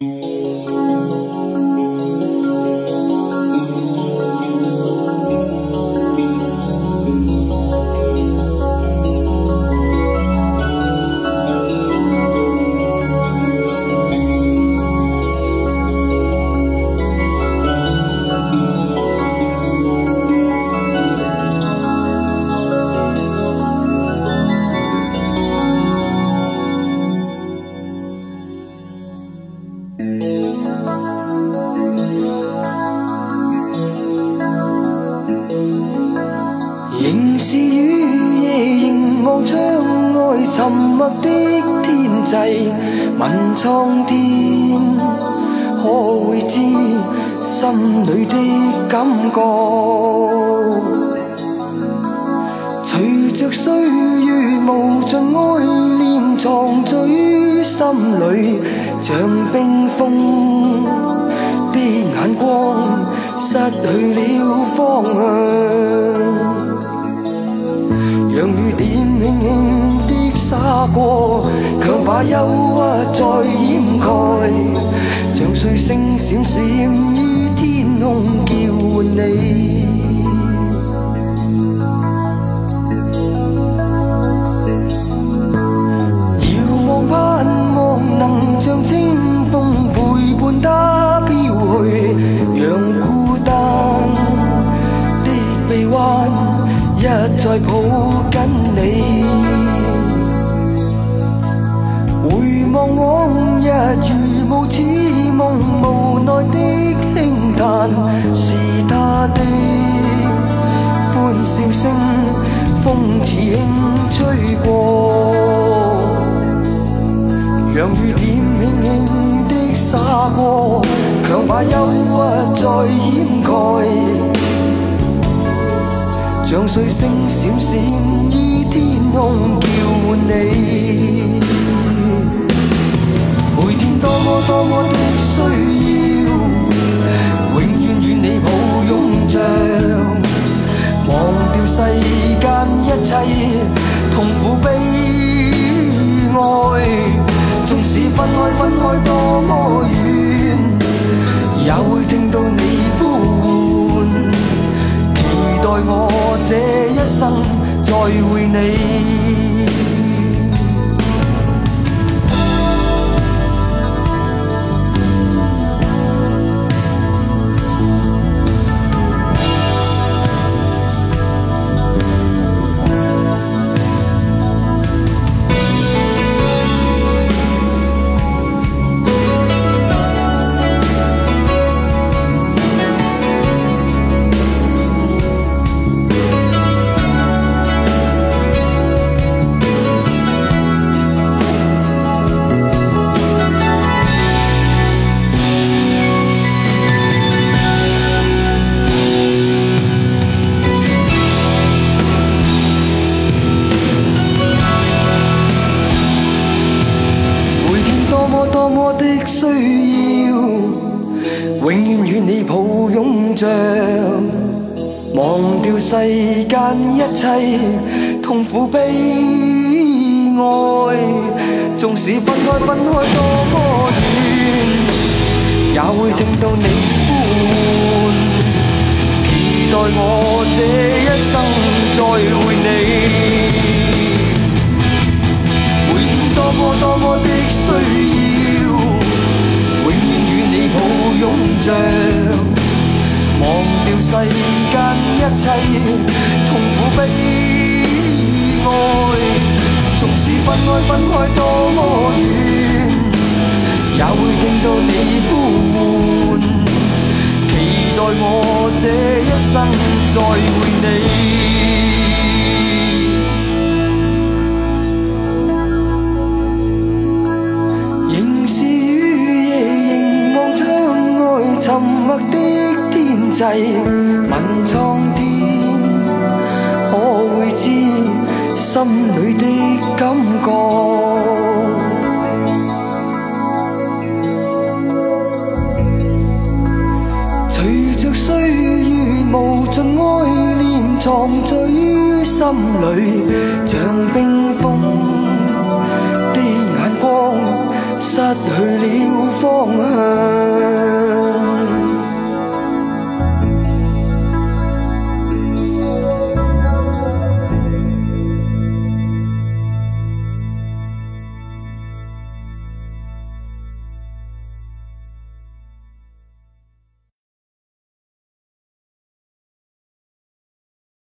Música 仍是雨夜，凝望窗外沉默的天际，问苍天，可会知心里的感觉？随着岁月无尽爱念藏于心里，像冰去了方向。让雨点轻轻的洒过，强把忧郁再掩盖。像碎星闪闪于天空，叫唤你。再抱紧你，回望往日如雾似梦，无奈的轻叹，是他的欢笑声，风似轻吹过，让雨点轻轻的洒过，强把忧郁再掩盖。像碎星闪闪于天空，叫唤你。每天多么多么的需要，永远与你抱拥着，忘掉世间一切痛苦悲哀。纵使分开分开多么永远与你抱拥着忘掉世间一切痛苦悲哀，纵使分开分开多么远，也会听到你呼唤，期待我这一世间一切痛苦悲哀，纵使分开分开多么远，也会听到你呼唤，期待我这一生再会你。际问苍天，可会知心里的感觉？随着岁月无尽爱念藏于心里，像冰封的眼光，失去了方向。